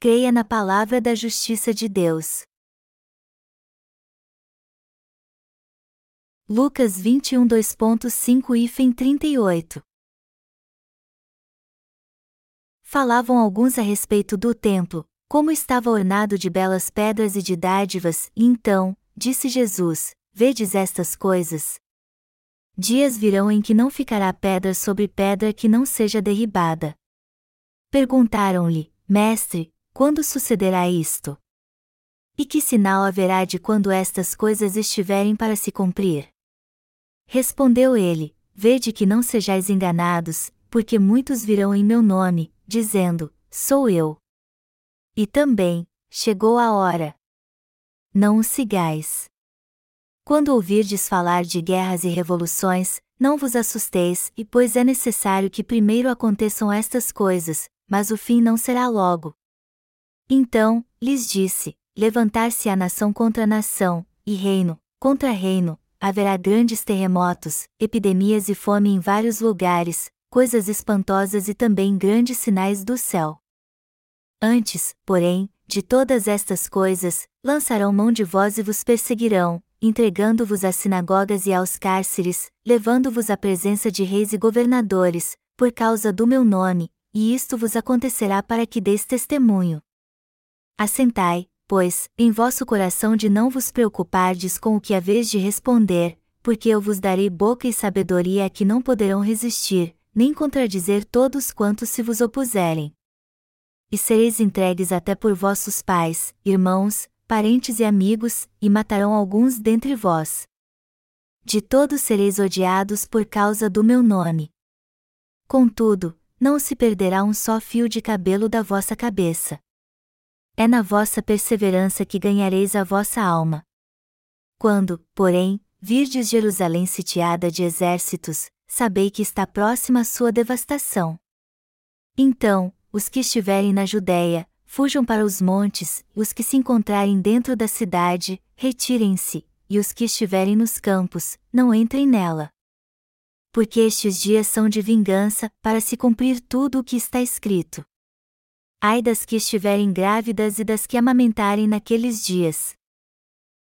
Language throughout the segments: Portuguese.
creia na palavra da justiça de Deus. Lucas 21 2.5 e 38 Falavam alguns a respeito do templo, como estava ornado de belas pedras e de dádivas, e então, disse Jesus: Vedes estas coisas? Dias virão em que não ficará pedra sobre pedra que não seja derribada. Perguntaram-lhe, Mestre, quando sucederá isto? E que sinal haverá de quando estas coisas estiverem para se cumprir? Respondeu ele: Vede que não sejais enganados, porque muitos virão em meu nome, dizendo: Sou eu. E também, chegou a hora. Não o sigais. Quando ouvirdes falar de guerras e revoluções, não vos assusteis, e pois é necessário que primeiro aconteçam estas coisas, mas o fim não será logo. Então, lhes disse: Levantar-se a nação contra nação, e reino, contra reino, haverá grandes terremotos, epidemias e fome em vários lugares, coisas espantosas e também grandes sinais do céu. Antes, porém, de todas estas coisas, lançarão mão de vós e vos perseguirão, entregando-vos às sinagogas e aos cárceres, levando-vos à presença de reis e governadores, por causa do meu nome, e isto vos acontecerá para que deis testemunho. Assentai, pois, em vosso coração de não vos preocupardes com o que haveis de responder, porque eu vos darei boca e sabedoria a que não poderão resistir, nem contradizer todos quantos se vos opuserem e sereis entregues até por vossos pais, irmãos, parentes e amigos, e matarão alguns dentre vós. De todos sereis odiados por causa do meu nome. Contudo, não se perderá um só fio de cabelo da vossa cabeça. É na vossa perseverança que ganhareis a vossa alma. Quando, porém, virdes Jerusalém sitiada de exércitos, sabei que está próxima a sua devastação. Então, os que estiverem na Judéia, fujam para os montes, e os que se encontrarem dentro da cidade, retirem-se, e os que estiverem nos campos, não entrem nela. Porque estes dias são de vingança, para se cumprir tudo o que está escrito. Ai das que estiverem grávidas e das que amamentarem naqueles dias.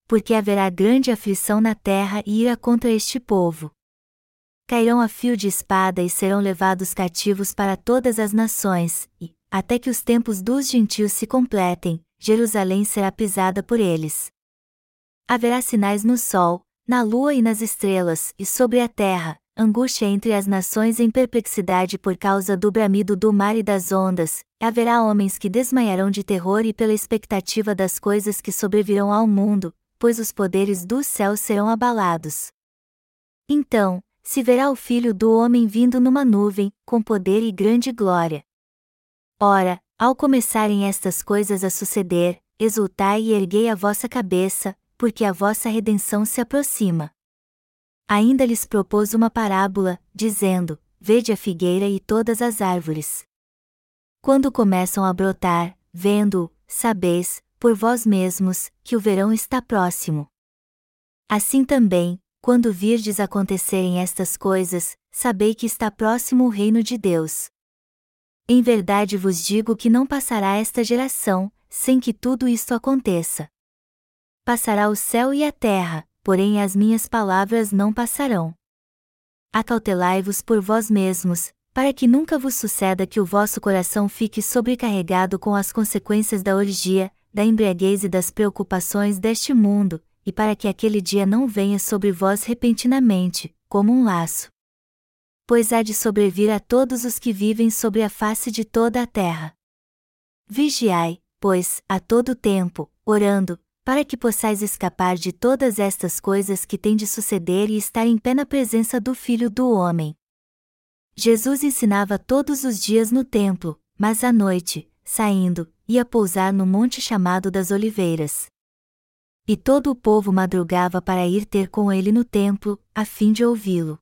Porque haverá grande aflição na terra e ira contra este povo cairão a fio de espada e serão levados cativos para todas as nações, e, até que os tempos dos gentios se completem, Jerusalém será pisada por eles. Haverá sinais no sol, na lua e nas estrelas, e sobre a terra, angústia entre as nações em perplexidade por causa do bramido do mar e das ondas, haverá homens que desmaiarão de terror e pela expectativa das coisas que sobrevirão ao mundo, pois os poderes do céu serão abalados. Então, se verá o Filho do Homem vindo numa nuvem, com poder e grande glória. Ora, ao começarem estas coisas a suceder, exultai e erguei a vossa cabeça, porque a vossa redenção se aproxima. Ainda lhes propôs uma parábola, dizendo: Vede a figueira e todas as árvores. Quando começam a brotar, vendo-o, sabeis, por vós mesmos, que o verão está próximo. Assim também, quando virdes acontecerem estas coisas, sabei que está próximo o reino de Deus. Em verdade vos digo que não passará esta geração, sem que tudo isto aconteça. Passará o céu e a terra, porém as minhas palavras não passarão. Acautelai-vos por vós mesmos, para que nunca vos suceda que o vosso coração fique sobrecarregado com as consequências da orgia, da embriaguez e das preocupações deste mundo, e para que aquele dia não venha sobre vós repentinamente, como um laço. Pois há de sobrevir a todos os que vivem sobre a face de toda a terra. Vigiai, pois, a todo tempo, orando, para que possais escapar de todas estas coisas que têm de suceder e estar em pé na presença do Filho do Homem. Jesus ensinava todos os dias no templo, mas à noite, saindo, ia pousar no monte chamado das Oliveiras. E todo o povo madrugava para ir ter com ele no templo, a fim de ouvi-lo.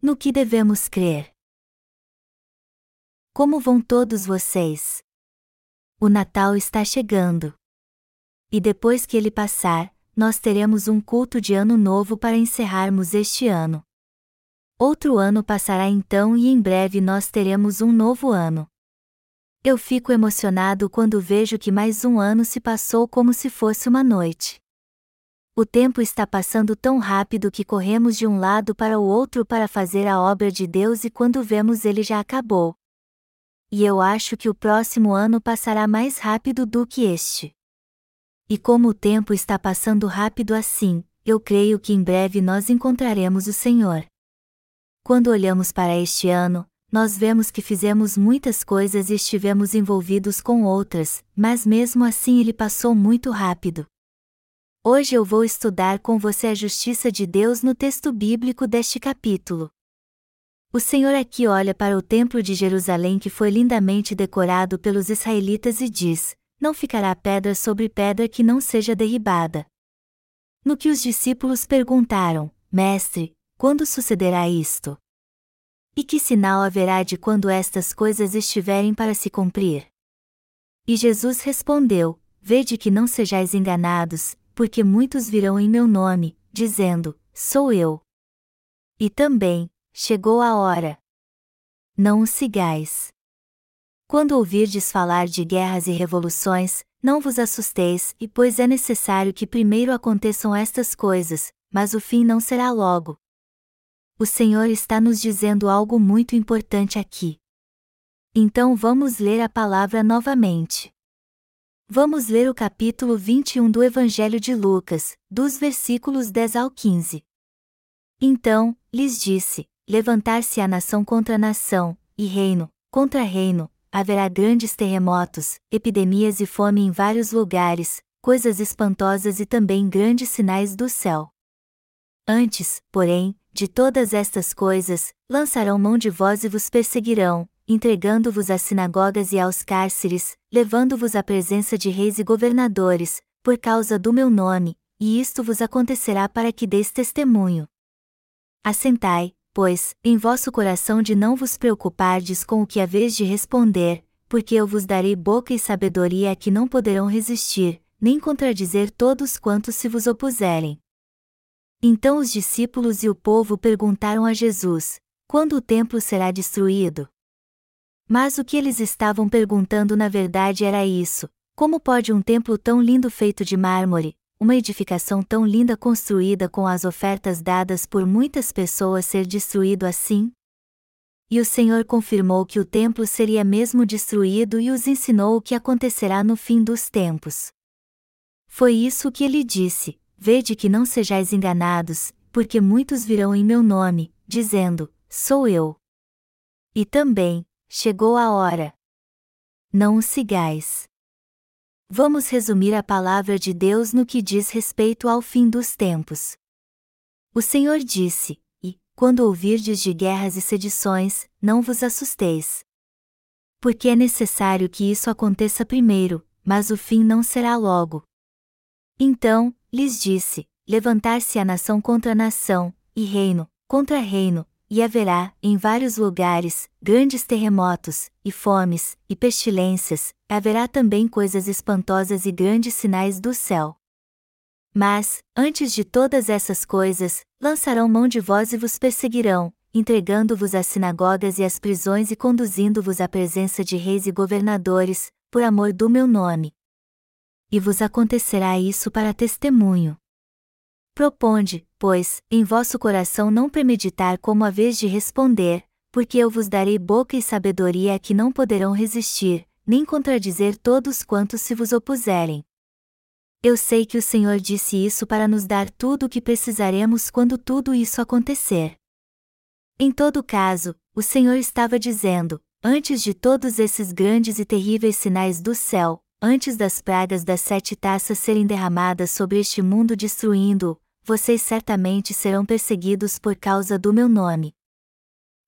No que devemos crer? Como vão todos vocês? O Natal está chegando. E depois que ele passar, nós teremos um culto de Ano Novo para encerrarmos este ano. Outro ano passará então e em breve nós teremos um novo ano. Eu fico emocionado quando vejo que mais um ano se passou como se fosse uma noite. O tempo está passando tão rápido que corremos de um lado para o outro para fazer a obra de Deus e quando vemos ele já acabou. E eu acho que o próximo ano passará mais rápido do que este. E como o tempo está passando rápido assim, eu creio que em breve nós encontraremos o Senhor. Quando olhamos para este ano, nós vemos que fizemos muitas coisas e estivemos envolvidos com outras, mas mesmo assim ele passou muito rápido. Hoje eu vou estudar com você a justiça de Deus no texto bíblico deste capítulo. O Senhor aqui olha para o Templo de Jerusalém que foi lindamente decorado pelos israelitas e diz: Não ficará pedra sobre pedra que não seja derribada. No que os discípulos perguntaram: Mestre, quando sucederá isto? E que sinal haverá de quando estas coisas estiverem para se cumprir? E Jesus respondeu: Vede que não sejais enganados, porque muitos virão em meu nome, dizendo: Sou eu. E também, chegou a hora. Não o sigais. Quando ouvirdes falar de guerras e revoluções, não vos assusteis, e pois é necessário que primeiro aconteçam estas coisas, mas o fim não será logo. O Senhor está nos dizendo algo muito importante aqui. Então vamos ler a palavra novamente. Vamos ler o capítulo 21 do Evangelho de Lucas, dos versículos 10 ao 15. Então, lhes disse: Levantar-se a nação contra nação, e reino, contra reino, haverá grandes terremotos, epidemias e fome em vários lugares, coisas espantosas e também grandes sinais do céu. Antes, porém, de todas estas coisas, lançarão mão de vós e vos perseguirão, entregando-vos às sinagogas e aos cárceres, levando-vos à presença de reis e governadores, por causa do meu nome, e isto vos acontecerá para que deis testemunho. Assentai, pois, em vosso coração de não vos preocupardes com o que haveis de responder, porque eu vos darei boca e sabedoria a que não poderão resistir, nem contradizer todos quantos se vos opuserem. Então os discípulos e o povo perguntaram a Jesus: Quando o templo será destruído? Mas o que eles estavam perguntando na verdade era isso: como pode um templo tão lindo feito de mármore, uma edificação tão linda construída com as ofertas dadas por muitas pessoas ser destruído assim? E o Senhor confirmou que o templo seria mesmo destruído e os ensinou o que acontecerá no fim dos tempos. Foi isso que ele disse: Vede que não sejais enganados, porque muitos virão em meu nome, dizendo: Sou eu. E também, Chegou a hora. Não o sigais. Vamos resumir a palavra de Deus no que diz respeito ao fim dos tempos. O Senhor disse: E, quando ouvirdes de guerras e sedições, não vos assusteis. Porque é necessário que isso aconteça primeiro, mas o fim não será logo. Então, lhes disse: Levantar-se a nação contra nação, e reino, contra reino, e haverá, em vários lugares, grandes terremotos, e fomes, e pestilências, haverá também coisas espantosas e grandes sinais do céu. Mas, antes de todas essas coisas, lançarão mão de vós e vos perseguirão, entregando-vos às sinagogas e às prisões e conduzindo-vos à presença de reis e governadores, por amor do meu nome. E vos acontecerá isso para testemunho. Proponde, pois, em vosso coração não premeditar como a vez de responder, porque eu vos darei boca e sabedoria a que não poderão resistir, nem contradizer todos quantos se vos opuserem. Eu sei que o Senhor disse isso para nos dar tudo o que precisaremos quando tudo isso acontecer. Em todo caso, o Senhor estava dizendo: antes de todos esses grandes e terríveis sinais do céu, antes das pragas das sete taças serem derramadas sobre este mundo destruindo-o, vocês certamente serão perseguidos por causa do meu nome.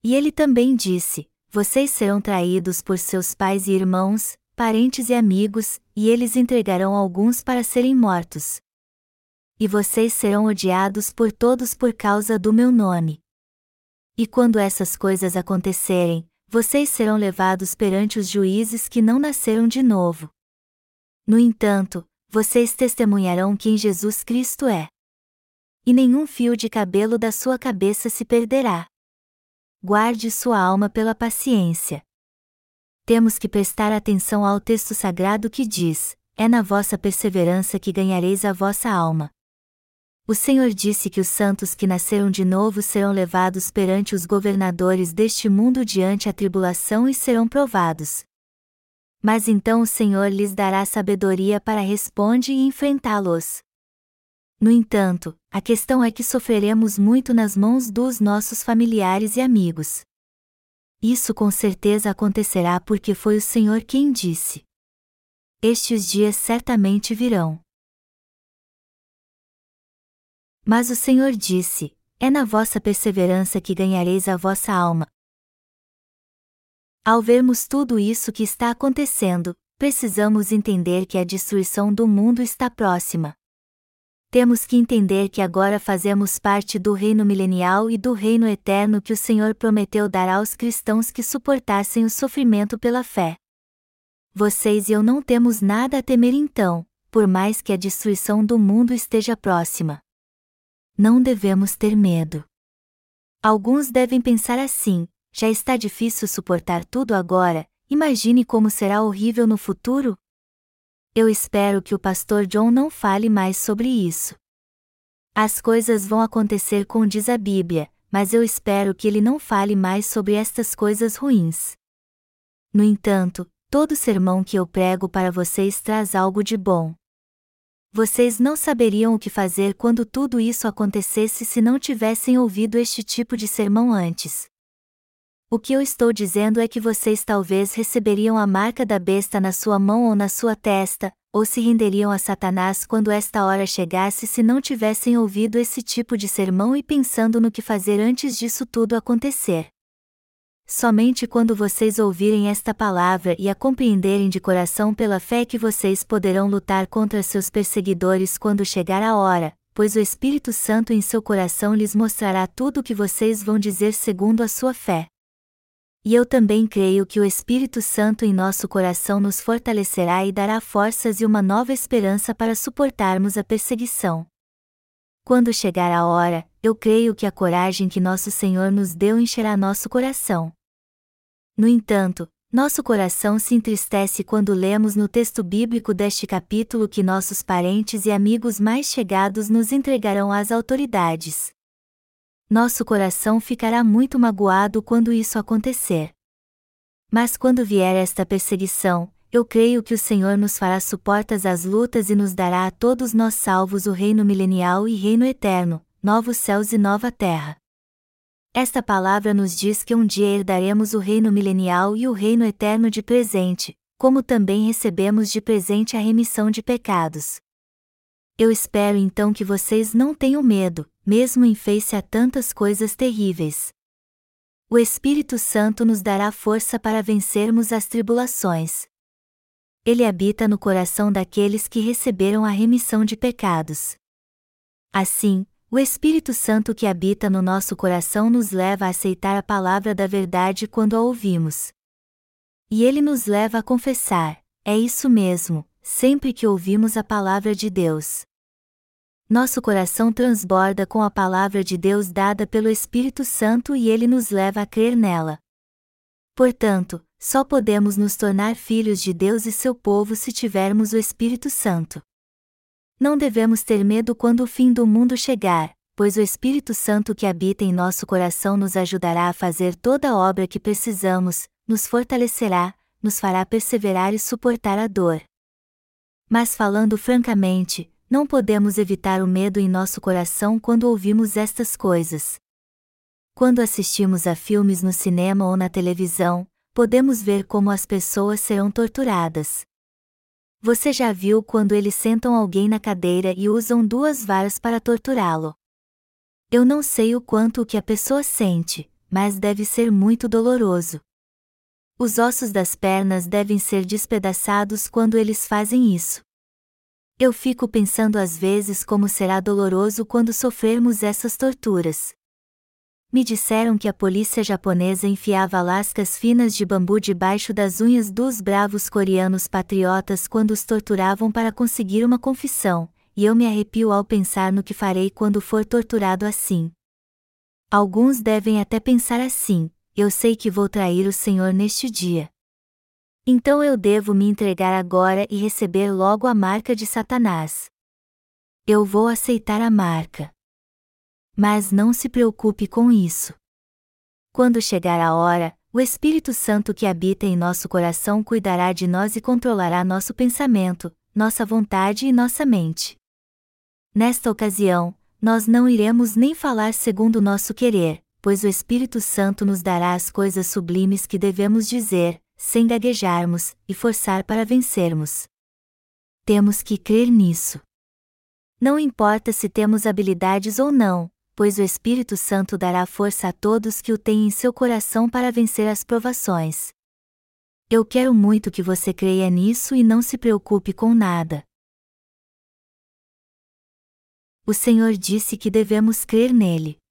E ele também disse: Vocês serão traídos por seus pais e irmãos, parentes e amigos, e eles entregarão alguns para serem mortos. E vocês serão odiados por todos por causa do meu nome. E quando essas coisas acontecerem, vocês serão levados perante os juízes que não nasceram de novo. No entanto, vocês testemunharão quem Jesus Cristo é e nenhum fio de cabelo da sua cabeça se perderá. Guarde sua alma pela paciência. Temos que prestar atenção ao texto sagrado que diz: É na vossa perseverança que ganhareis a vossa alma. O Senhor disse que os santos que nasceram de novo serão levados perante os governadores deste mundo diante a tribulação e serão provados. Mas então o Senhor lhes dará sabedoria para responder e enfrentá-los. No entanto, a questão é que sofreremos muito nas mãos dos nossos familiares e amigos. Isso com certeza acontecerá porque foi o Senhor quem disse. Estes dias certamente virão. Mas o Senhor disse: É na vossa perseverança que ganhareis a vossa alma. Ao vermos tudo isso que está acontecendo, precisamos entender que a destruição do mundo está próxima. Temos que entender que agora fazemos parte do reino milenial e do reino eterno que o Senhor prometeu dar aos cristãos que suportassem o sofrimento pela fé. Vocês e eu não temos nada a temer então, por mais que a destruição do mundo esteja próxima não devemos ter medo. Alguns devem pensar assim: já está difícil suportar tudo agora, imagine como será horrível no futuro? Eu espero que o pastor John não fale mais sobre isso. As coisas vão acontecer com diz a Bíblia, mas eu espero que ele não fale mais sobre estas coisas ruins. No entanto, todo sermão que eu prego para vocês traz algo de bom. Vocês não saberiam o que fazer quando tudo isso acontecesse se não tivessem ouvido este tipo de sermão antes. O que eu estou dizendo é que vocês talvez receberiam a marca da besta na sua mão ou na sua testa, ou se renderiam a Satanás quando esta hora chegasse se não tivessem ouvido esse tipo de sermão e pensando no que fazer antes disso tudo acontecer. Somente quando vocês ouvirem esta palavra e a compreenderem de coração pela fé que vocês poderão lutar contra seus perseguidores quando chegar a hora, pois o Espírito Santo em seu coração lhes mostrará tudo o que vocês vão dizer segundo a sua fé. E eu também creio que o Espírito Santo em nosso coração nos fortalecerá e dará forças e uma nova esperança para suportarmos a perseguição. Quando chegar a hora, eu creio que a coragem que nosso Senhor nos deu encherá nosso coração. No entanto, nosso coração se entristece quando lemos no texto bíblico deste capítulo que nossos parentes e amigos mais chegados nos entregarão às autoridades. Nosso coração ficará muito magoado quando isso acontecer. Mas quando vier esta perseguição, eu creio que o Senhor nos fará suportas às lutas e nos dará a todos nós salvos o reino milenial e reino eterno, novos céus e nova terra. Esta palavra nos diz que um dia herdaremos o reino milenial e o reino eterno de presente, como também recebemos de presente a remissão de pecados. Eu espero então que vocês não tenham medo, mesmo em face a tantas coisas terríveis. O Espírito Santo nos dará força para vencermos as tribulações ele habita no coração daqueles que receberam a remissão de pecados. Assim, o Espírito Santo que habita no nosso coração nos leva a aceitar a palavra da verdade quando a ouvimos. E ele nos leva a confessar: é isso mesmo, sempre que ouvimos a palavra de Deus. Nosso coração transborda com a palavra de Deus dada pelo Espírito Santo e ele nos leva a crer nela. Portanto, só podemos nos tornar filhos de Deus e seu povo se tivermos o Espírito Santo. Não devemos ter medo quando o fim do mundo chegar, pois o Espírito Santo que habita em nosso coração nos ajudará a fazer toda a obra que precisamos, nos fortalecerá, nos fará perseverar e suportar a dor. Mas falando francamente, não podemos evitar o medo em nosso coração quando ouvimos estas coisas. Quando assistimos a filmes no cinema ou na televisão, podemos ver como as pessoas serão torturadas. Você já viu quando eles sentam alguém na cadeira e usam duas varas para torturá-lo? Eu não sei o quanto o que a pessoa sente, mas deve ser muito doloroso. Os ossos das pernas devem ser despedaçados quando eles fazem isso. Eu fico pensando às vezes como será doloroso quando sofrermos essas torturas. Me disseram que a polícia japonesa enfiava lascas finas de bambu debaixo das unhas dos bravos coreanos patriotas quando os torturavam para conseguir uma confissão, e eu me arrepio ao pensar no que farei quando for torturado assim. Alguns devem até pensar assim: eu sei que vou trair o Senhor neste dia. Então eu devo me entregar agora e receber logo a marca de Satanás. Eu vou aceitar a marca. Mas não se preocupe com isso. Quando chegar a hora, o Espírito Santo que habita em nosso coração cuidará de nós e controlará nosso pensamento, nossa vontade e nossa mente. Nesta ocasião, nós não iremos nem falar segundo nosso querer, pois o Espírito Santo nos dará as coisas sublimes que devemos dizer, sem gaguejarmos, e forçar para vencermos. Temos que crer nisso. Não importa se temos habilidades ou não, pois o Espírito Santo dará força a todos que o têm em seu coração para vencer as provações. Eu quero muito que você creia nisso e não se preocupe com nada. O Senhor disse que devemos crer nele.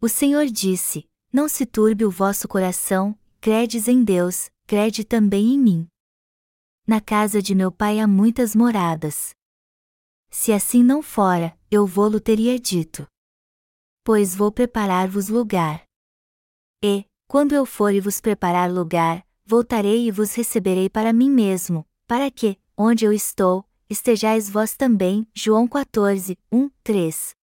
O Senhor disse: Não se turbe o vosso coração, credes em Deus, crede também em mim. Na casa de meu pai há muitas moradas. Se assim não fora, eu vou-lo teria dito. Pois vou preparar-vos lugar. E, quando eu for e vos preparar lugar, voltarei e vos receberei para mim mesmo, para que, onde eu estou, estejais vós também. João 14, 1, 3.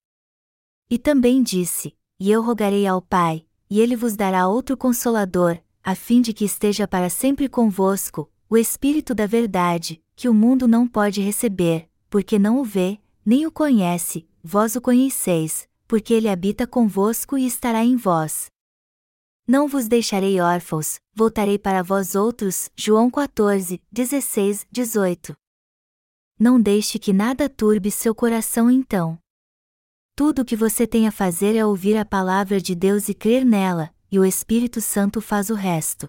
E também disse: E eu rogarei ao Pai, e ele vos dará outro consolador, a fim de que esteja para sempre convosco, o Espírito da Verdade, que o mundo não pode receber, porque não o vê, nem o conhece, vós o conheceis, porque ele habita convosco e estará em vós. Não vos deixarei órfãos, voltarei para vós outros. João 14, 16, 18. Não deixe que nada turbe seu coração então. Tudo o que você tem a fazer é ouvir a palavra de Deus e crer nela, e o Espírito Santo faz o resto.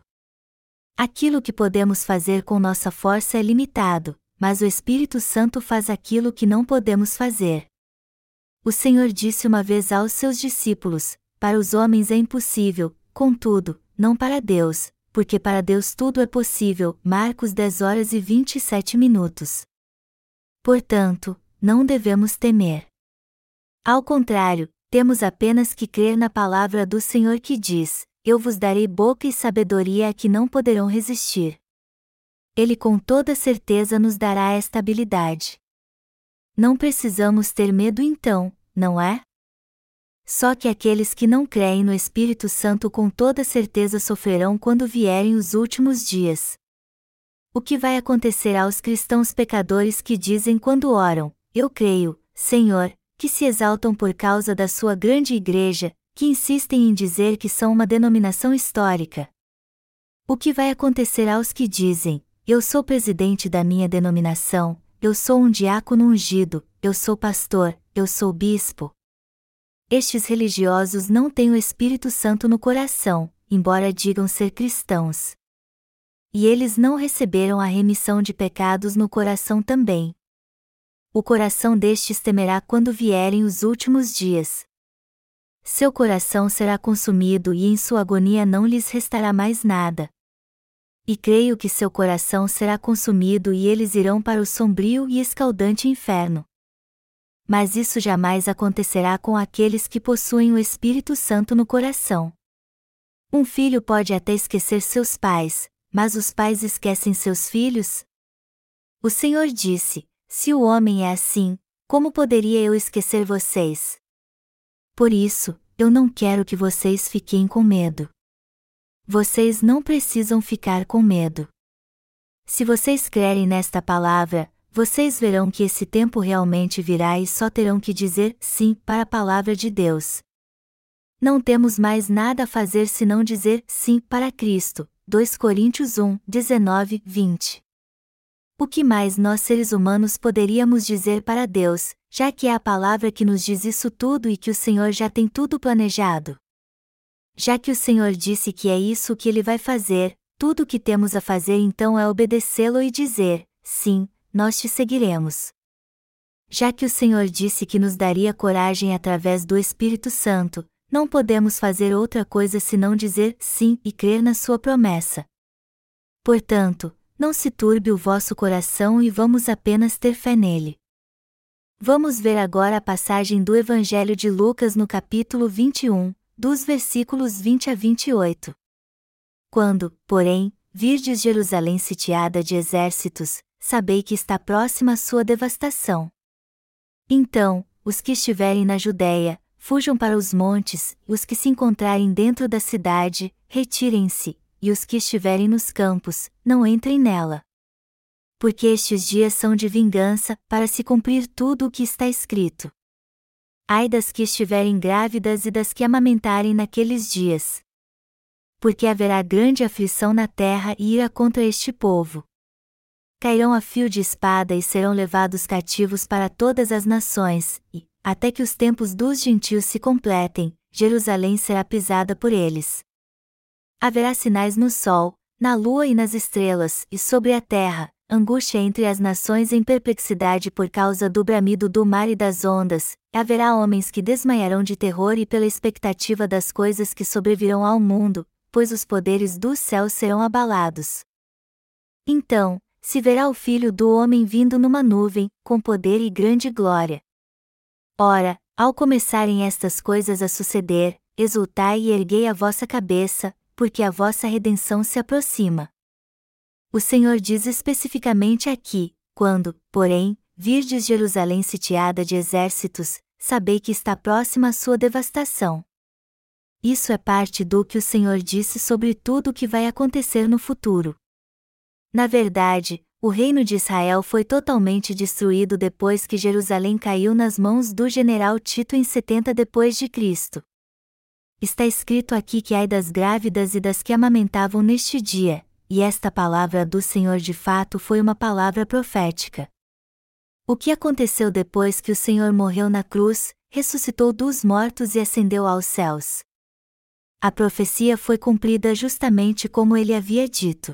Aquilo que podemos fazer com nossa força é limitado, mas o Espírito Santo faz aquilo que não podemos fazer. O Senhor disse uma vez aos seus discípulos: Para os homens é impossível, contudo, não para Deus, porque para Deus tudo é possível. Marcos 10 horas e 27 minutos. Portanto, não devemos temer. Ao contrário, temos apenas que crer na palavra do Senhor que diz: Eu vos darei boca e sabedoria a que não poderão resistir. Ele com toda certeza nos dará esta habilidade. Não precisamos ter medo então, não é? Só que aqueles que não creem no Espírito Santo com toda certeza sofrerão quando vierem os últimos dias. O que vai acontecer aos cristãos pecadores que dizem quando oram: Eu creio, Senhor, que se exaltam por causa da sua grande igreja, que insistem em dizer que são uma denominação histórica? O que vai acontecer aos que dizem: eu sou presidente da minha denominação, eu sou um diácono ungido, eu sou pastor, eu sou bispo. Estes religiosos não têm o Espírito Santo no coração, embora digam ser cristãos. E eles não receberam a remissão de pecados no coração também. O coração destes temerá quando vierem os últimos dias. Seu coração será consumido e em sua agonia não lhes restará mais nada, e creio que seu coração será consumido e eles irão para o sombrio e escaldante inferno. Mas isso jamais acontecerá com aqueles que possuem o Espírito Santo no coração. Um filho pode até esquecer seus pais, mas os pais esquecem seus filhos? O Senhor disse: Se o homem é assim, como poderia eu esquecer vocês? Por isso, eu não quero que vocês fiquem com medo. Vocês não precisam ficar com medo. Se vocês crerem nesta palavra, vocês verão que esse tempo realmente virá e só terão que dizer sim para a palavra de Deus. Não temos mais nada a fazer senão dizer sim para Cristo. 2 Coríntios 1, 19, 20. O que mais nós seres humanos poderíamos dizer para Deus, já que é a palavra que nos diz isso tudo e que o Senhor já tem tudo planejado? Já que o Senhor disse que é isso que ele vai fazer, tudo o que temos a fazer então é obedecê-lo e dizer: sim, nós te seguiremos. Já que o Senhor disse que nos daria coragem através do Espírito Santo, não podemos fazer outra coisa senão dizer sim e crer na Sua promessa. Portanto, não se turbe o vosso coração e vamos apenas ter fé nele. Vamos ver agora a passagem do Evangelho de Lucas no capítulo 21, dos versículos 20 a 28. Quando, porém, virdes Jerusalém sitiada de exércitos, sabei que está próxima a sua devastação. Então, os que estiverem na Judéia, fujam para os montes, os que se encontrarem dentro da cidade, retirem-se, e os que estiverem nos campos, não entrem nela. Porque estes dias são de vingança, para se cumprir tudo o que está escrito. Ai das que estiverem grávidas e das que amamentarem naqueles dias. Porque haverá grande aflição na terra e ira contra este povo. Cairão a fio de espada e serão levados cativos para todas as nações, e, até que os tempos dos gentios se completem, Jerusalém será pisada por eles. Haverá sinais no sol, na lua e nas estrelas, e sobre a terra, angústia entre as nações em perplexidade por causa do bramido do mar e das ondas, haverá homens que desmaiarão de terror e pela expectativa das coisas que sobrevirão ao mundo, pois os poderes do céu serão abalados. Então, se verá o Filho do Homem vindo numa nuvem, com poder e grande glória. Ora, ao começarem estas coisas a suceder, exultai e erguei a vossa cabeça, porque a vossa redenção se aproxima. O Senhor diz especificamente aqui: quando, porém, virdes Jerusalém sitiada de exércitos, sabei que está próxima a sua devastação. Isso é parte do que o Senhor disse sobre tudo o que vai acontecer no futuro. Na verdade, o reino de Israel foi totalmente destruído depois que Jerusalém caiu nas mãos do general Tito em 70 depois de Cristo. Está escrito aqui que ai das grávidas e das que amamentavam neste dia, e esta palavra do Senhor de fato foi uma palavra profética. O que aconteceu depois que o Senhor morreu na cruz, ressuscitou dos mortos e ascendeu aos céus? A profecia foi cumprida justamente como ele havia dito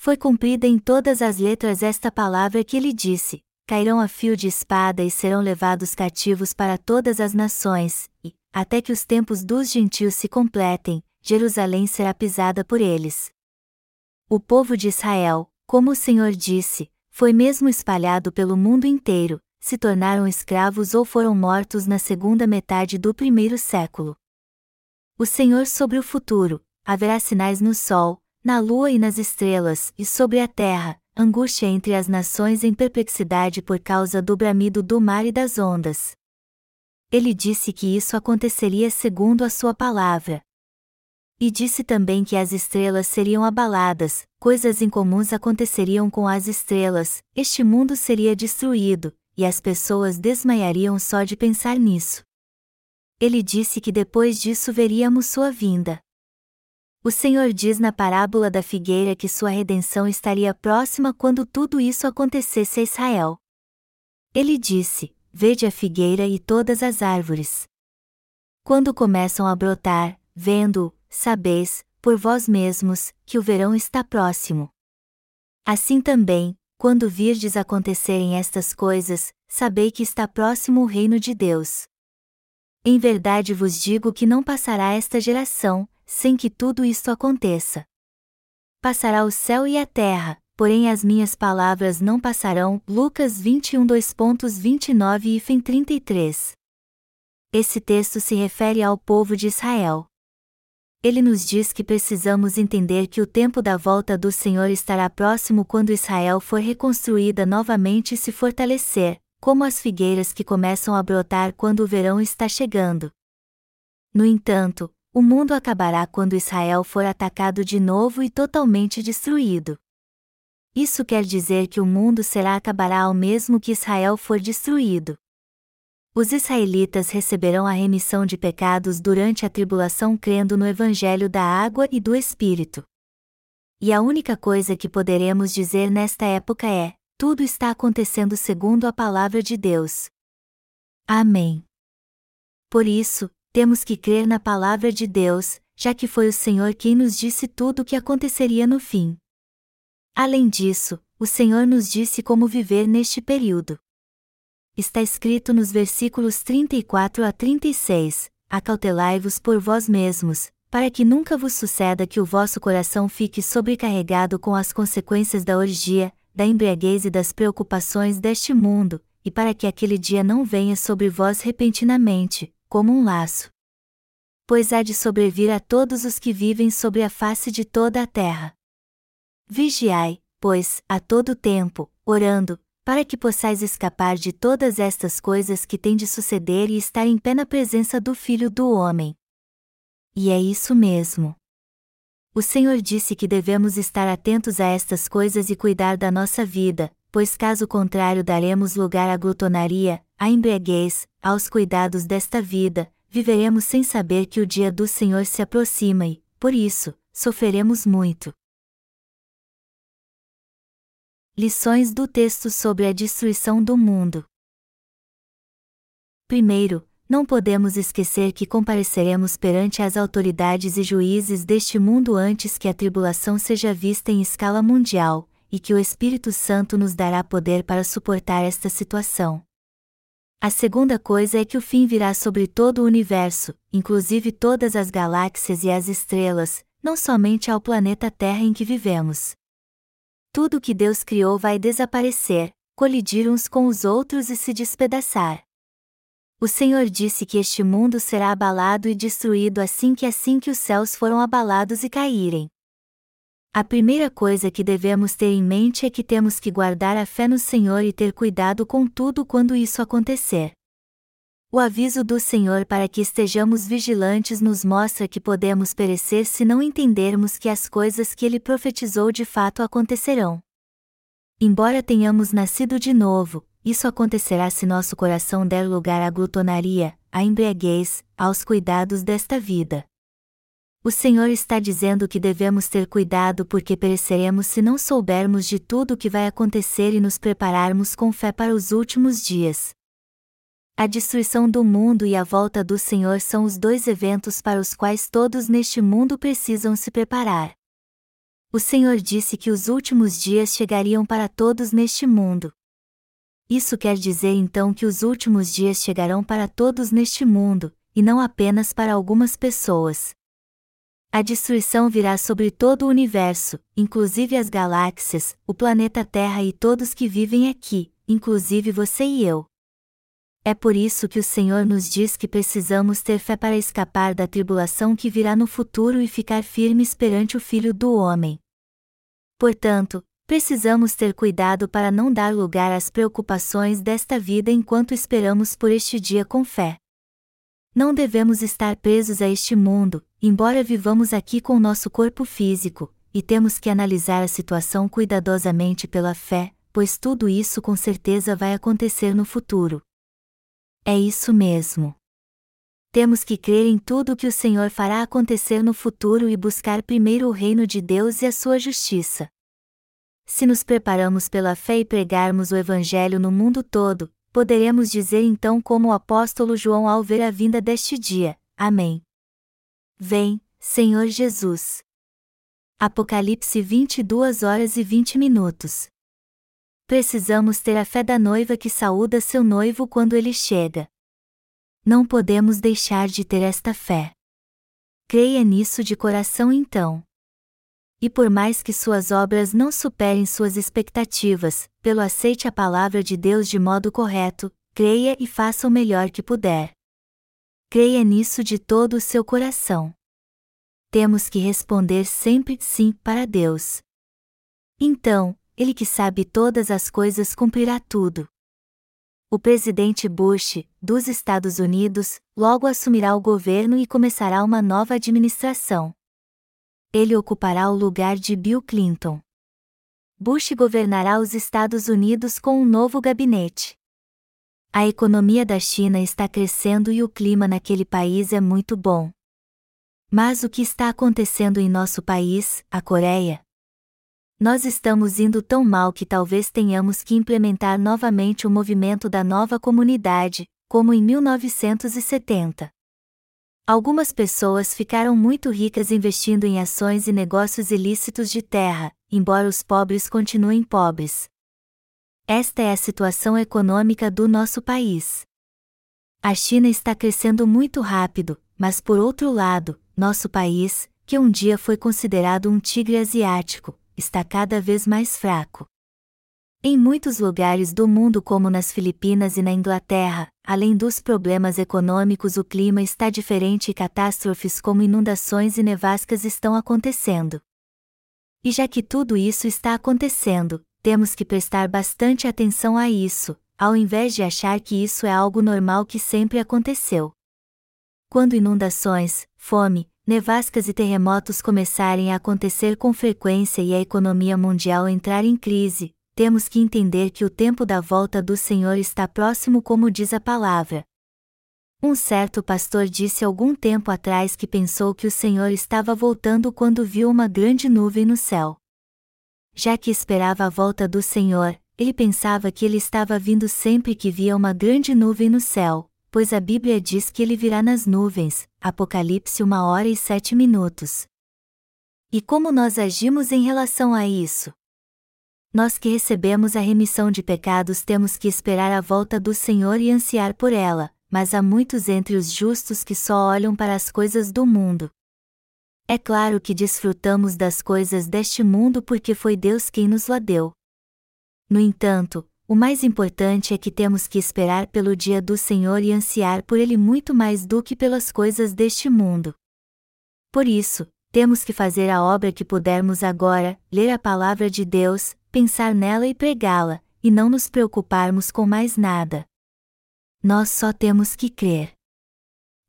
foi cumprida em todas as letras esta palavra que ele disse: cairão a fio de espada e serão levados cativos para todas as nações, até que os tempos dos gentios se completem, Jerusalém será pisada por eles. O povo de Israel, como o Senhor disse, foi mesmo espalhado pelo mundo inteiro, se tornaram escravos ou foram mortos na segunda metade do primeiro século. O Senhor sobre o futuro, haverá sinais no sol, na lua e nas estrelas, e sobre a terra, angústia entre as nações em perplexidade por causa do bramido do mar e das ondas. Ele disse que isso aconteceria segundo a sua palavra. E disse também que as estrelas seriam abaladas, coisas incomuns aconteceriam com as estrelas, este mundo seria destruído, e as pessoas desmaiariam só de pensar nisso. Ele disse que depois disso veríamos sua vinda. O Senhor diz na parábola da figueira que sua redenção estaria próxima quando tudo isso acontecesse a Israel. Ele disse: Vede a figueira e todas as árvores. Quando começam a brotar, vendo, sabeis, por vós mesmos, que o verão está próximo. Assim também, quando virdes acontecerem estas coisas, sabei que está próximo o reino de Deus. Em verdade vos digo que não passará esta geração, sem que tudo isto aconteça. Passará o céu e a terra, porém as minhas palavras não passarão. Lucas 21 2.29 e fim 33. Esse texto se refere ao povo de Israel. Ele nos diz que precisamos entender que o tempo da volta do Senhor estará próximo quando Israel for reconstruída novamente e se fortalecer, como as figueiras que começam a brotar quando o verão está chegando. No entanto, o mundo acabará quando Israel for atacado de novo e totalmente destruído. Isso quer dizer que o mundo será acabará ao mesmo que Israel for destruído. Os israelitas receberão a remissão de pecados durante a tribulação crendo no Evangelho da água e do Espírito. E a única coisa que poderemos dizer nesta época é: tudo está acontecendo segundo a palavra de Deus. Amém. Por isso, temos que crer na palavra de Deus, já que foi o Senhor quem nos disse tudo o que aconteceria no fim. Além disso, o Senhor nos disse como viver neste período. Está escrito nos versículos 34 a 36: Acautelai-vos por vós mesmos, para que nunca vos suceda que o vosso coração fique sobrecarregado com as consequências da orgia, da embriaguez e das preocupações deste mundo, e para que aquele dia não venha sobre vós repentinamente, como um laço. Pois há de sobrevir a todos os que vivem sobre a face de toda a terra. Vigiai, pois, a todo tempo, orando, para que possais escapar de todas estas coisas que têm de suceder e estar em pé na presença do Filho do Homem. E é isso mesmo. O Senhor disse que devemos estar atentos a estas coisas e cuidar da nossa vida, pois caso contrário daremos lugar à glutonaria, à embriaguez, aos cuidados desta vida, viveremos sem saber que o dia do Senhor se aproxima e, por isso, sofreremos muito. Lições do texto sobre a destruição do mundo. Primeiro, não podemos esquecer que compareceremos perante as autoridades e juízes deste mundo antes que a tribulação seja vista em escala mundial, e que o Espírito Santo nos dará poder para suportar esta situação. A segunda coisa é que o fim virá sobre todo o universo, inclusive todas as galáxias e as estrelas, não somente ao planeta Terra em que vivemos. Tudo que Deus criou vai desaparecer, colidir uns com os outros e se despedaçar. O Senhor disse que este mundo será abalado e destruído assim que assim que os céus foram abalados e caírem. A primeira coisa que devemos ter em mente é que temos que guardar a fé no Senhor e ter cuidado com tudo quando isso acontecer. O aviso do Senhor para que estejamos vigilantes nos mostra que podemos perecer se não entendermos que as coisas que ele profetizou de fato acontecerão. Embora tenhamos nascido de novo, isso acontecerá se nosso coração der lugar à glutonaria, à embriaguez, aos cuidados desta vida. O Senhor está dizendo que devemos ter cuidado porque pereceremos se não soubermos de tudo o que vai acontecer e nos prepararmos com fé para os últimos dias. A destruição do mundo e a volta do Senhor são os dois eventos para os quais todos neste mundo precisam se preparar. O Senhor disse que os últimos dias chegariam para todos neste mundo. Isso quer dizer então que os últimos dias chegarão para todos neste mundo, e não apenas para algumas pessoas. A destruição virá sobre todo o universo, inclusive as galáxias, o planeta Terra e todos que vivem aqui, inclusive você e eu. É por isso que o Senhor nos diz que precisamos ter fé para escapar da tribulação que virá no futuro e ficar firmes perante o Filho do Homem. Portanto, precisamos ter cuidado para não dar lugar às preocupações desta vida enquanto esperamos por este dia com fé. Não devemos estar presos a este mundo, embora vivamos aqui com nosso corpo físico, e temos que analisar a situação cuidadosamente pela fé, pois tudo isso com certeza vai acontecer no futuro. É isso mesmo. Temos que crer em tudo o que o Senhor fará acontecer no futuro e buscar primeiro o reino de Deus e a sua justiça. Se nos preparamos pela fé e pregarmos o Evangelho no mundo todo, poderemos dizer então como o apóstolo João ao ver a vinda deste dia: Amém. Vem, Senhor Jesus. Apocalipse 22 horas e 20 minutos precisamos ter a fé da noiva que saúda seu noivo quando ele chega. Não podemos deixar de ter esta fé. Creia nisso de coração então. E por mais que suas obras não superem suas expectativas, pelo aceite a palavra de Deus de modo correto, creia e faça o melhor que puder. Creia nisso de todo o seu coração. Temos que responder sempre sim para Deus. Então, ele que sabe todas as coisas cumprirá tudo. O presidente Bush, dos Estados Unidos, logo assumirá o governo e começará uma nova administração. Ele ocupará o lugar de Bill Clinton. Bush governará os Estados Unidos com um novo gabinete. A economia da China está crescendo e o clima naquele país é muito bom. Mas o que está acontecendo em nosso país, a Coreia? Nós estamos indo tão mal que talvez tenhamos que implementar novamente o movimento da nova comunidade, como em 1970. Algumas pessoas ficaram muito ricas investindo em ações e negócios ilícitos de terra, embora os pobres continuem pobres. Esta é a situação econômica do nosso país. A China está crescendo muito rápido, mas por outro lado, nosso país, que um dia foi considerado um tigre asiático, está cada vez mais fraco. Em muitos lugares do mundo, como nas Filipinas e na Inglaterra, além dos problemas econômicos, o clima está diferente e catástrofes como inundações e nevascas estão acontecendo. E já que tudo isso está acontecendo, temos que prestar bastante atenção a isso, ao invés de achar que isso é algo normal que sempre aconteceu. Quando inundações, fome, nevascas e terremotos começarem a acontecer com frequência e a economia mundial entrar em crise, temos que entender que o tempo da volta do Senhor está próximo, como diz a palavra. Um certo pastor disse algum tempo atrás que pensou que o Senhor estava voltando quando viu uma grande nuvem no céu. Já que esperava a volta do Senhor, ele pensava que ele estava vindo sempre que via uma grande nuvem no céu, pois a Bíblia diz que ele virá nas nuvens, Apocalipse uma hora e sete minutos. E como nós agimos em relação a isso? Nós que recebemos a remissão de pecados temos que esperar a volta do Senhor e ansiar por ela, mas há muitos entre os justos que só olham para as coisas do mundo. É claro que desfrutamos das coisas deste mundo porque foi Deus quem nos lá deu. No entanto, o mais importante é que temos que esperar pelo dia do Senhor e ansiar por ele muito mais do que pelas coisas deste mundo. Por isso, temos que fazer a obra que pudermos agora, ler a palavra de Deus, pensar nela e pregá-la, e não nos preocuparmos com mais nada. Nós só temos que crer.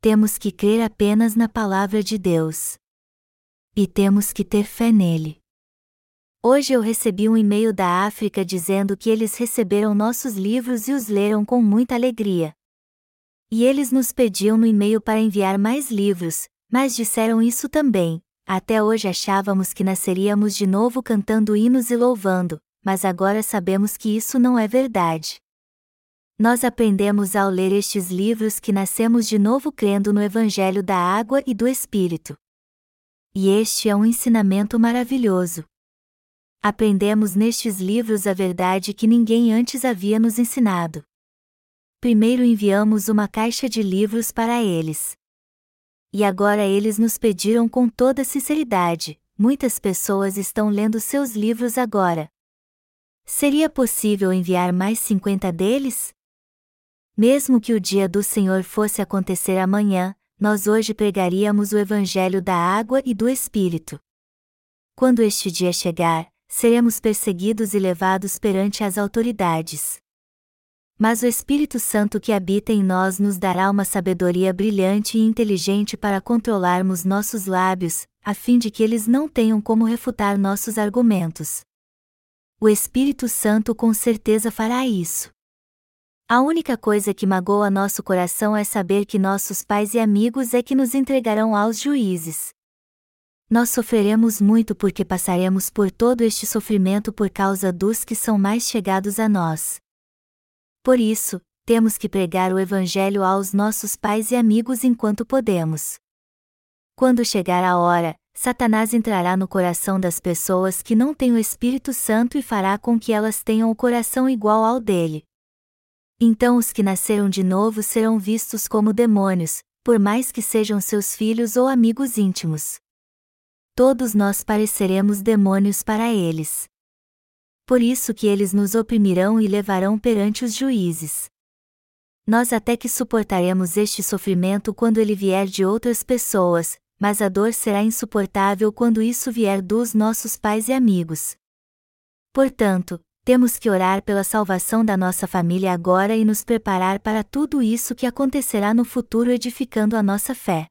Temos que crer apenas na palavra de Deus. E temos que ter fé nele. Hoje eu recebi um e-mail da África dizendo que eles receberam nossos livros e os leram com muita alegria. E eles nos pediam no e-mail para enviar mais livros, mas disseram isso também, até hoje achávamos que nasceríamos de novo cantando hinos e louvando, mas agora sabemos que isso não é verdade. Nós aprendemos ao ler estes livros que nascemos de novo crendo no Evangelho da Água e do Espírito. E este é um ensinamento maravilhoso. Aprendemos nestes livros a verdade que ninguém antes havia nos ensinado. Primeiro enviamos uma caixa de livros para eles. E agora eles nos pediram com toda sinceridade: muitas pessoas estão lendo seus livros agora. Seria possível enviar mais 50 deles? Mesmo que o dia do Senhor fosse acontecer amanhã, nós hoje pregaríamos o Evangelho da água e do Espírito. Quando este dia chegar, seremos perseguidos e levados perante as autoridades. Mas o Espírito Santo que habita em nós nos dará uma sabedoria brilhante e inteligente para controlarmos nossos lábios, a fim de que eles não tenham como refutar nossos argumentos. O Espírito Santo com certeza fará isso. A única coisa que magoa nosso coração é saber que nossos pais e amigos é que nos entregarão aos juízes. Nós sofreremos muito porque passaremos por todo este sofrimento por causa dos que são mais chegados a nós. Por isso, temos que pregar o Evangelho aos nossos pais e amigos enquanto podemos. Quando chegar a hora, Satanás entrará no coração das pessoas que não têm o Espírito Santo e fará com que elas tenham o coração igual ao dele. Então os que nasceram de novo serão vistos como demônios, por mais que sejam seus filhos ou amigos íntimos. Todos nós pareceremos demônios para eles por isso que eles nos oprimirão e levarão perante os juízes. Nós até que suportaremos este sofrimento quando ele vier de outras pessoas, mas a dor será insuportável quando isso vier dos nossos pais e amigos. Portanto, temos que orar pela salvação da nossa família agora e nos preparar para tudo isso que acontecerá no futuro edificando a nossa fé.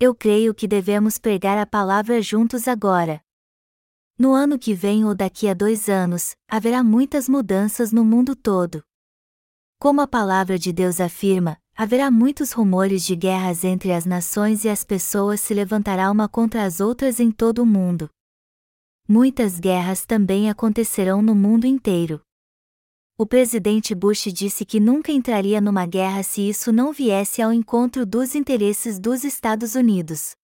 Eu creio que devemos pregar a palavra juntos agora. No ano que vem ou daqui a dois anos, haverá muitas mudanças no mundo todo. Como a palavra de Deus afirma, haverá muitos rumores de guerras entre as nações e as pessoas se levantará uma contra as outras em todo o mundo. Muitas guerras também acontecerão no mundo inteiro. O presidente Bush disse que nunca entraria numa guerra se isso não viesse ao encontro dos interesses dos Estados Unidos.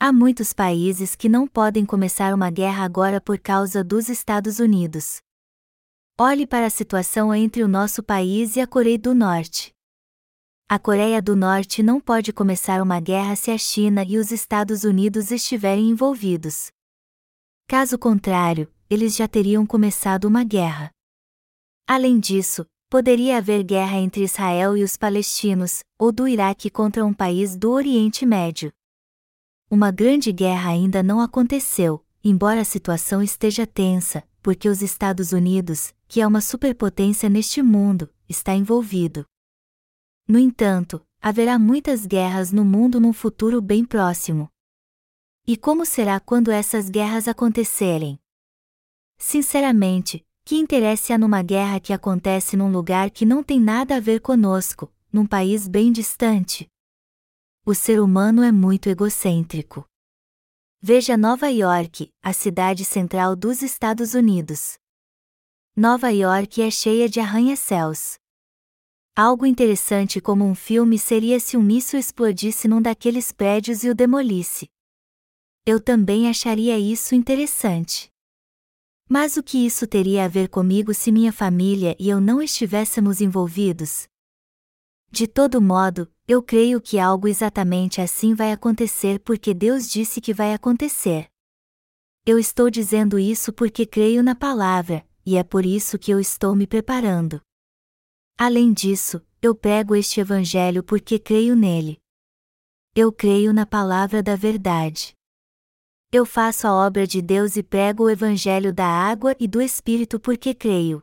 Há muitos países que não podem começar uma guerra agora por causa dos Estados Unidos. Olhe para a situação entre o nosso país e a Coreia do Norte. A Coreia do Norte não pode começar uma guerra se a China e os Estados Unidos estiverem envolvidos. Caso contrário, eles já teriam começado uma guerra. Além disso, poderia haver guerra entre Israel e os palestinos, ou do Iraque contra um país do Oriente Médio. Uma grande guerra ainda não aconteceu, embora a situação esteja tensa, porque os Estados Unidos, que é uma superpotência neste mundo, está envolvido. No entanto, haverá muitas guerras no mundo num futuro bem próximo. E como será quando essas guerras acontecerem? Sinceramente, que interesse há numa guerra que acontece num lugar que não tem nada a ver conosco, num país bem distante? O ser humano é muito egocêntrico. Veja Nova York, a cidade central dos Estados Unidos. Nova York é cheia de arranha-céus. Algo interessante como um filme seria se um míssil explodisse num daqueles prédios e o demolisse. Eu também acharia isso interessante. Mas o que isso teria a ver comigo se minha família e eu não estivéssemos envolvidos? De todo modo, eu creio que algo exatamente assim vai acontecer porque Deus disse que vai acontecer. Eu estou dizendo isso porque creio na palavra, e é por isso que eu estou me preparando. Além disso, eu prego este Evangelho porque creio nele. Eu creio na palavra da verdade. Eu faço a obra de Deus e prego o Evangelho da água e do Espírito porque creio.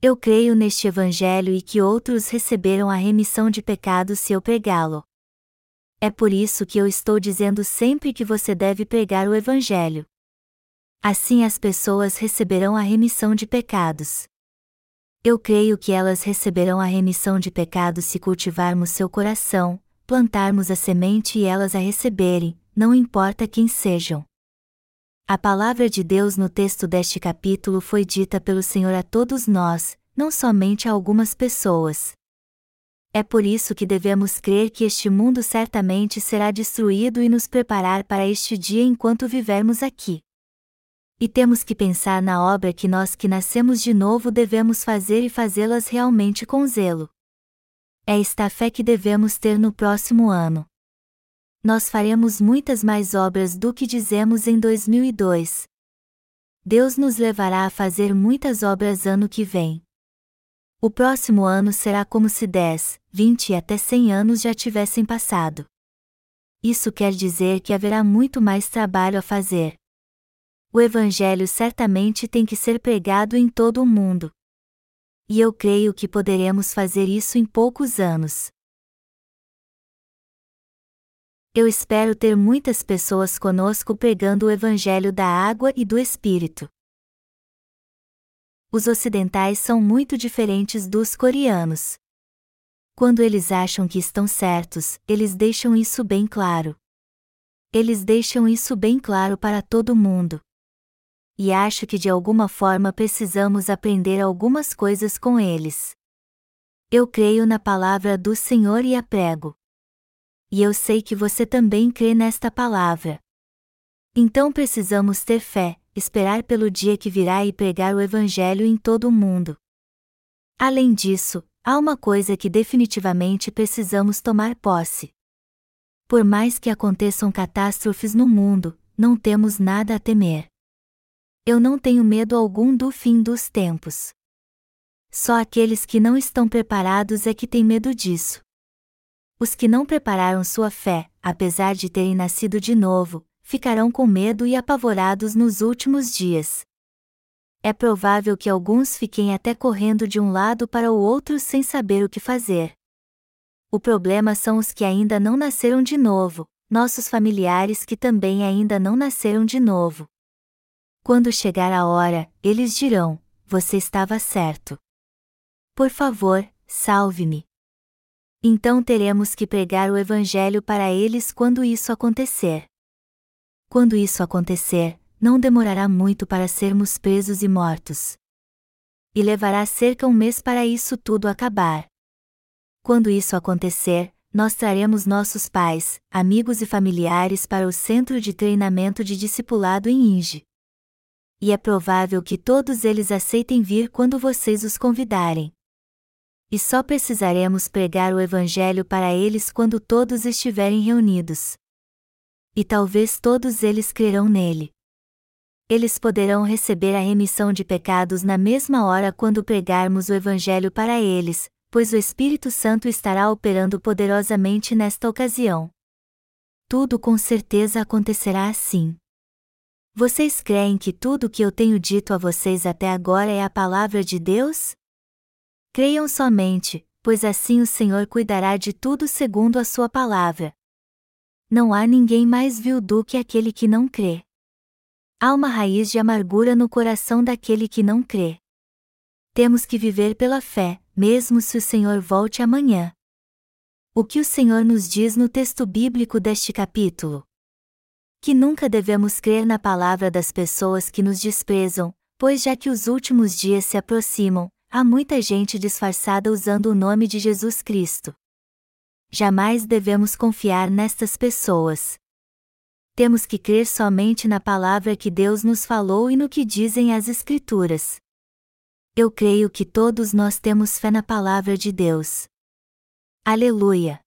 Eu creio neste Evangelho e que outros receberam a remissão de pecados se eu pregá-lo. É por isso que eu estou dizendo sempre que você deve pregar o Evangelho. Assim as pessoas receberão a remissão de pecados. Eu creio que elas receberão a remissão de pecados se cultivarmos seu coração, plantarmos a semente e elas a receberem, não importa quem sejam. A palavra de Deus no texto deste capítulo foi dita pelo Senhor a todos nós, não somente a algumas pessoas. É por isso que devemos crer que este mundo certamente será destruído e nos preparar para este dia enquanto vivermos aqui. E temos que pensar na obra que nós que nascemos de novo devemos fazer e fazê-las realmente com zelo. É esta fé que devemos ter no próximo ano nós faremos muitas mais obras do que dizemos em 2002. Deus nos levará a fazer muitas obras ano que vem. O próximo ano será como se 10, 20 e até 100 anos já tivessem passado. Isso quer dizer que haverá muito mais trabalho a fazer. O Evangelho certamente tem que ser pregado em todo o mundo. E eu creio que poderemos fazer isso em poucos anos. Eu espero ter muitas pessoas conosco pregando o Evangelho da água e do Espírito. Os ocidentais são muito diferentes dos coreanos. Quando eles acham que estão certos, eles deixam isso bem claro. Eles deixam isso bem claro para todo mundo. E acho que de alguma forma precisamos aprender algumas coisas com eles. Eu creio na palavra do Senhor e a prego e eu sei que você também crê nesta palavra. Então precisamos ter fé, esperar pelo dia que virá e pregar o Evangelho em todo o mundo. Além disso, há uma coisa que definitivamente precisamos tomar posse. Por mais que aconteçam catástrofes no mundo, não temos nada a temer. Eu não tenho medo algum do fim dos tempos. Só aqueles que não estão preparados é que têm medo disso. Os que não prepararam sua fé, apesar de terem nascido de novo, ficarão com medo e apavorados nos últimos dias. É provável que alguns fiquem até correndo de um lado para o outro sem saber o que fazer. O problema são os que ainda não nasceram de novo, nossos familiares que também ainda não nasceram de novo. Quando chegar a hora, eles dirão: Você estava certo. Por favor, salve-me. Então teremos que pregar o Evangelho para eles quando isso acontecer. Quando isso acontecer, não demorará muito para sermos presos e mortos. E levará cerca um mês para isso tudo acabar. Quando isso acontecer, nós traremos nossos pais, amigos e familiares para o centro de treinamento de discipulado em Inge. E é provável que todos eles aceitem vir quando vocês os convidarem e só precisaremos pregar o Evangelho para eles quando todos estiverem reunidos. E talvez todos eles crerão nele. Eles poderão receber a remissão de pecados na mesma hora quando pregarmos o Evangelho para eles, pois o Espírito Santo estará operando poderosamente nesta ocasião. Tudo com certeza acontecerá assim. Vocês creem que tudo o que eu tenho dito a vocês até agora é a palavra de Deus? Creiam somente, pois assim o Senhor cuidará de tudo segundo a sua palavra. Não há ninguém mais vil do que aquele que não crê. Há uma raiz de amargura no coração daquele que não crê. Temos que viver pela fé, mesmo se o Senhor volte amanhã. O que o Senhor nos diz no texto bíblico deste capítulo? Que nunca devemos crer na palavra das pessoas que nos desprezam, pois já que os últimos dias se aproximam, há muita gente disfarçada usando o nome de Jesus Cristo. Jamais devemos confiar nestas pessoas temos que crer somente na palavra que Deus nos falou e no que dizem as Escrituras. Eu creio que todos nós temos fé na palavra de Deus. Aleluia!